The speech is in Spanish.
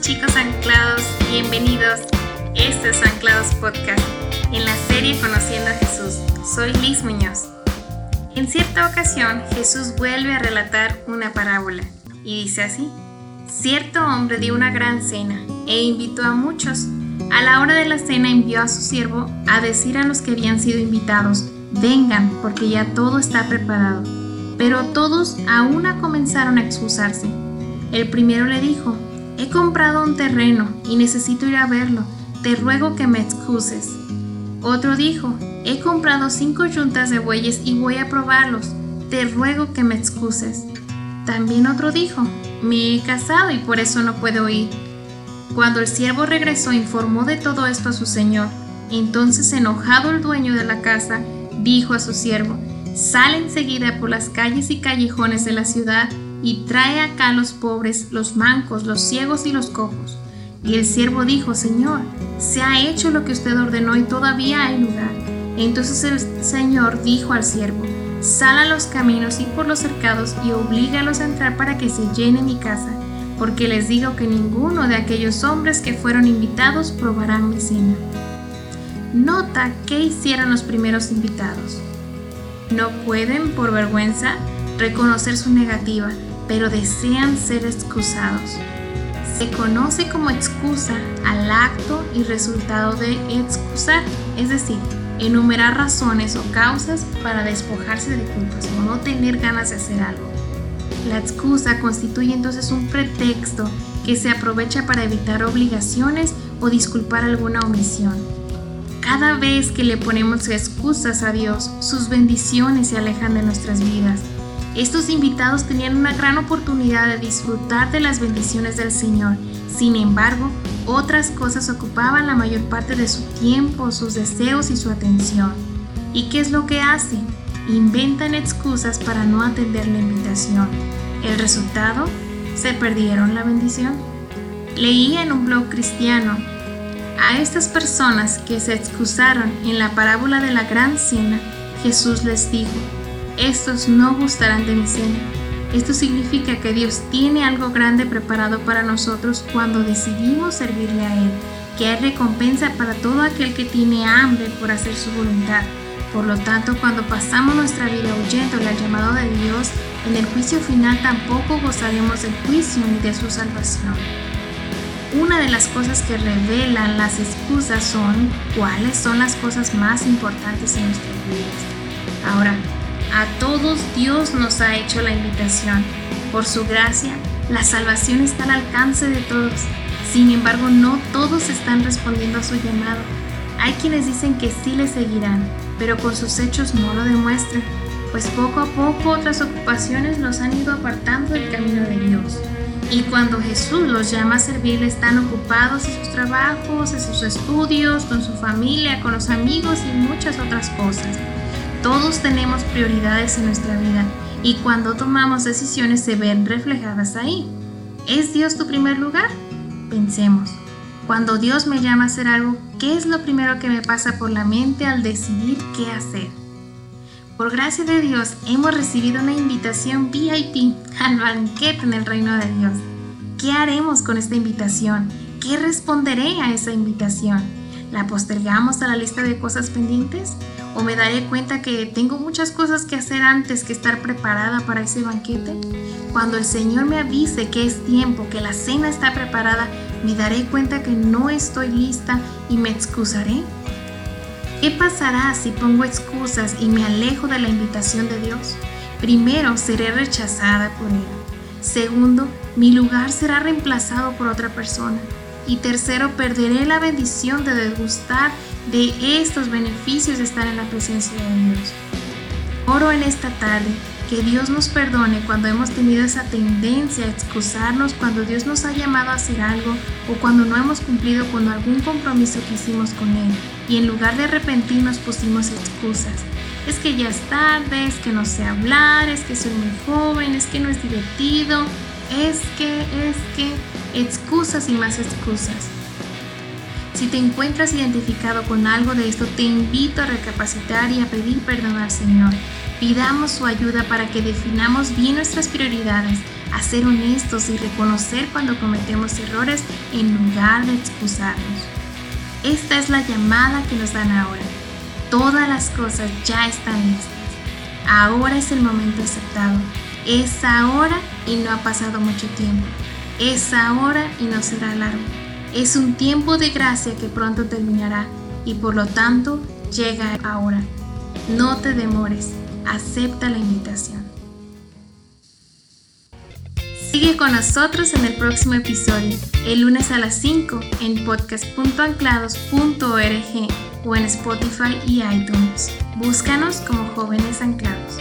chicos anclados, bienvenidos. Este es Anclados Podcast, en la serie Conociendo a Jesús. Soy Liz Muñoz. En cierta ocasión, Jesús vuelve a relatar una parábola y dice así. Cierto hombre dio una gran cena e invitó a muchos. A la hora de la cena envió a su siervo a decir a los que habían sido invitados, vengan, porque ya todo está preparado. Pero todos a una comenzaron a excusarse. El primero le dijo, He comprado un terreno y necesito ir a verlo. Te ruego que me excuses. Otro dijo, He comprado cinco yuntas de bueyes y voy a probarlos. Te ruego que me excuses. También otro dijo, Me he casado y por eso no puedo ir. Cuando el siervo regresó informó de todo esto a su señor. Entonces enojado el dueño de la casa, dijo a su siervo, Sale enseguida por las calles y callejones de la ciudad y trae acá los pobres, los mancos, los ciegos y los cojos. Y el siervo dijo, Señor, se ha hecho lo que usted ordenó y todavía hay lugar. Entonces el Señor dijo al siervo, sal a los caminos y por los cercados y oblígalos a entrar para que se llene mi casa, porque les digo que ninguno de aquellos hombres que fueron invitados probarán mi cena. Nota qué hicieron los primeros invitados. No pueden, por vergüenza, reconocer su negativa, pero desean ser excusados. Se conoce como excusa al acto y resultado de excusar, es decir, enumerar razones o causas para despojarse de culpas o no tener ganas de hacer algo. La excusa constituye entonces un pretexto que se aprovecha para evitar obligaciones o disculpar alguna omisión. Cada vez que le ponemos excusas a Dios, sus bendiciones se alejan de nuestras vidas estos invitados tenían una gran oportunidad de disfrutar de las bendiciones del Señor. Sin embargo, otras cosas ocupaban la mayor parte de su tiempo, sus deseos y su atención. ¿Y qué es lo que hacen? Inventan excusas para no atender la invitación. El resultado, se perdieron la bendición. Leía en un blog cristiano a estas personas que se excusaron en la parábola de la gran cena, Jesús les dijo, estos no gustarán de mi cena. Esto significa que Dios tiene algo grande preparado para nosotros cuando decidimos servirle a Él, que hay recompensa para todo aquel que tiene hambre por hacer su voluntad. Por lo tanto, cuando pasamos nuestra vida huyendo al llamado de Dios, en el juicio final tampoco gozaremos del juicio ni de su salvación. Una de las cosas que revelan las excusas son cuáles son las cosas más importantes en nuestras vidas. Ahora, a todos Dios nos ha hecho la invitación. Por su gracia, la salvación está al alcance de todos. Sin embargo, no todos están respondiendo a su llamado. Hay quienes dicen que sí le seguirán, pero con sus hechos no lo demuestran, pues poco a poco otras ocupaciones los han ido apartando del camino de Dios. Y cuando Jesús los llama a servir, están ocupados en sus trabajos, en sus estudios, con su familia, con los amigos y muchas otras cosas. Todos tenemos prioridades en nuestra vida y cuando tomamos decisiones se ven reflejadas ahí. ¿Es Dios tu primer lugar? Pensemos. Cuando Dios me llama a hacer algo, ¿qué es lo primero que me pasa por la mente al decidir qué hacer? Por gracia de Dios hemos recibido una invitación VIP al banquete en el reino de Dios. ¿Qué haremos con esta invitación? ¿Qué responderé a esa invitación? ¿La postergamos a la lista de cosas pendientes? O me daré cuenta que tengo muchas cosas que hacer antes que estar preparada para ese banquete? Cuando el Señor me avise que es tiempo, que la cena está preparada, me daré cuenta que no estoy lista y me excusaré. ¿Qué pasará si pongo excusas y me alejo de la invitación de Dios? Primero, seré rechazada por Él. Segundo, mi lugar será reemplazado por otra persona. Y tercero, perderé la bendición de degustar de estos beneficios de estar en la presencia de Dios. Oro en esta tarde que Dios nos perdone cuando hemos tenido esa tendencia a excusarnos cuando Dios nos ha llamado a hacer algo o cuando no hemos cumplido con algún compromiso que hicimos con Él y en lugar de arrepentirnos pusimos excusas. Es que ya es tarde, es que no sé hablar, es que soy muy joven, es que no es divertido, es que, es que, excusas y más excusas. Si te encuentras identificado con algo de esto, te invito a recapacitar y a pedir perdón al Señor. Pidamos su ayuda para que definamos bien nuestras prioridades, a ser honestos y reconocer cuando cometemos errores en lugar de excusarnos. Esta es la llamada que nos dan ahora. Todas las cosas ya están listas. Ahora es el momento aceptado. Es ahora y no ha pasado mucho tiempo. Es ahora y no será largo. Es un tiempo de gracia que pronto terminará y por lo tanto llega ahora. No te demores, acepta la invitación. Sigue con nosotros en el próximo episodio, el lunes a las 5 en podcast.anclados.org o en Spotify y iTunes. Búscanos como jóvenes anclados.